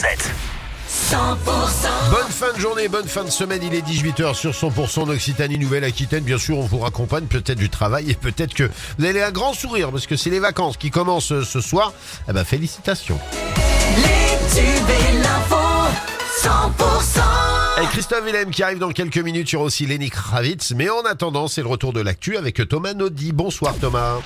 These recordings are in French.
100% Bonne fin de journée, bonne fin de semaine, il est 18h sur 100% d'Occitanie Nouvelle-Aquitaine. Bien sûr, on vous raccompagne peut-être du travail et peut-être que vous allez un grand sourire parce que c'est les vacances qui commencent euh, ce soir. Eh ben, félicitations. Les tubes et l'info 100% Et Christophe Willem qui arrive dans quelques minutes, il y aura aussi Lenny Kravitz. Mais en attendant, c'est le retour de l'actu avec Thomas Naudy. Bonsoir Thomas.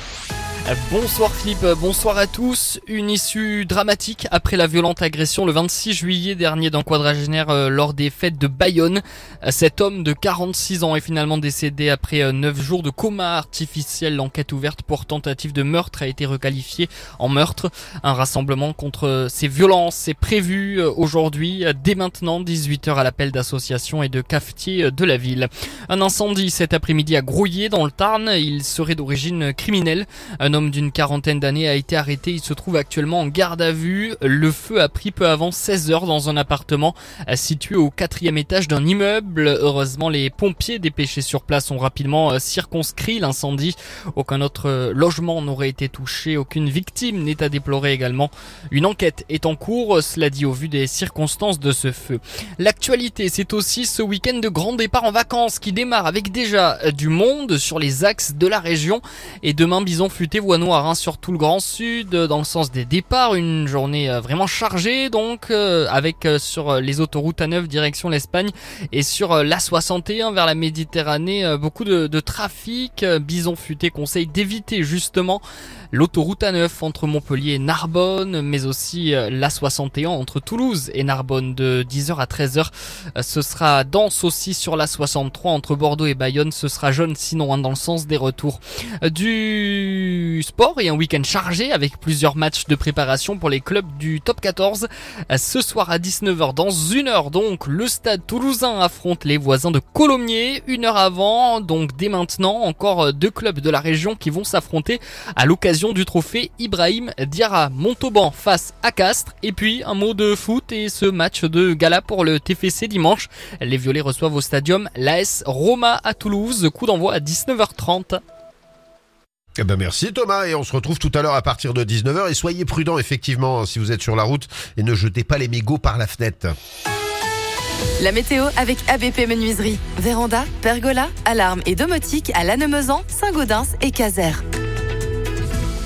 Bonsoir Philippe, bonsoir à tous. Une issue dramatique après la violente agression le 26 juillet dernier d'un quadragénaire euh, lors des fêtes de Bayonne. Euh, Cet homme de 46 ans est finalement décédé après 9 jours de coma artificiel. L'enquête ouverte pour tentative de meurtre a été requalifiée en meurtre. Un rassemblement contre ces violences est prévu euh, aujourd'hui, dès maintenant, 18h à l'appel d'associations et de cafetiers de la ville. Un incendie cet après-midi à Grouillé dans le Tarn. Il serait d'origine criminelle. Homme d'une quarantaine d'années a été arrêté. Il se trouve actuellement en garde à vue. Le feu a pris peu avant 16 heures dans un appartement euh, situé au quatrième étage d'un immeuble. Heureusement, les pompiers dépêchés sur place ont rapidement euh, circonscrit l'incendie. Aucun autre euh, logement n'aurait été touché. Aucune victime n'est à déplorer également. Une enquête est en cours. Cela dit au vu des circonstances de ce feu. L'actualité, c'est aussi ce week-end de grand départ en vacances qui démarre avec déjà du monde sur les axes de la région. Et demain, Bison Futé voie noire hein, sur tout le Grand Sud dans le sens des départs. Une journée euh, vraiment chargée donc euh, avec euh, sur les autoroutes à 9 direction l'Espagne et sur la 61 vers la Méditerranée beaucoup de, trafic. Bison Futé conseille d'éviter justement l'autoroute A9 entre Montpellier et Narbonne, mais aussi la 61 entre Toulouse et Narbonne de 10h à 13h. Ce sera dense aussi sur la 63 entre Bordeaux et Bayonne. Ce sera jaune sinon hein, dans le sens des retours. Du sport et un week-end chargé avec plusieurs matchs de préparation pour les clubs du top 14. Ce soir à 19h, dans une heure donc, le stade toulousain affronte les voisins de Colomiers. Une heure avant, donc dès maintenant, encore deux clubs de la région qui vont s'affronter à l'occasion du trophée Ibrahim Diarra. Montauban face à Castres. Et puis un mot de foot et ce match de gala pour le TFC dimanche. Les Violets reçoivent au stadium l'AS Roma à Toulouse. Coup d'envoi à 19h30. Eh ben merci Thomas et on se retrouve tout à l'heure à partir de 19h et soyez prudents effectivement hein, si vous êtes sur la route et ne jetez pas les mégots par la fenêtre. La météo avec ABP Menuiserie. Véranda, pergola, alarme et domotique à Lannemezan, Saint-Gaudens et Caser.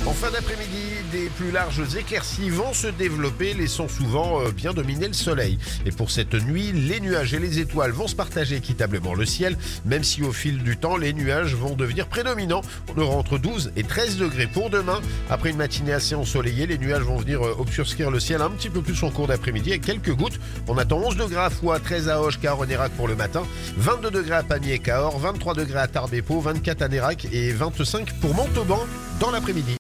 En fin d'après-midi, des plus larges éclaircies vont se développer, laissant souvent euh, bien dominer le soleil. Et pour cette nuit, les nuages et les étoiles vont se partager équitablement le ciel, même si au fil du temps, les nuages vont devenir prédominants. On aura entre 12 et 13 degrés pour demain. Après une matinée assez ensoleillée, les nuages vont venir euh, obscurcir le ciel un petit peu plus en cours d'après-midi avec quelques gouttes. On attend 11 degrés à Foix, 13 à Hoche, Cahors, Nérac pour le matin, 22 degrés à Pamiers et Cahors, 23 degrés à Tarbes et Pau, 24 à Nérac et 25 pour Montauban dans l'après-midi.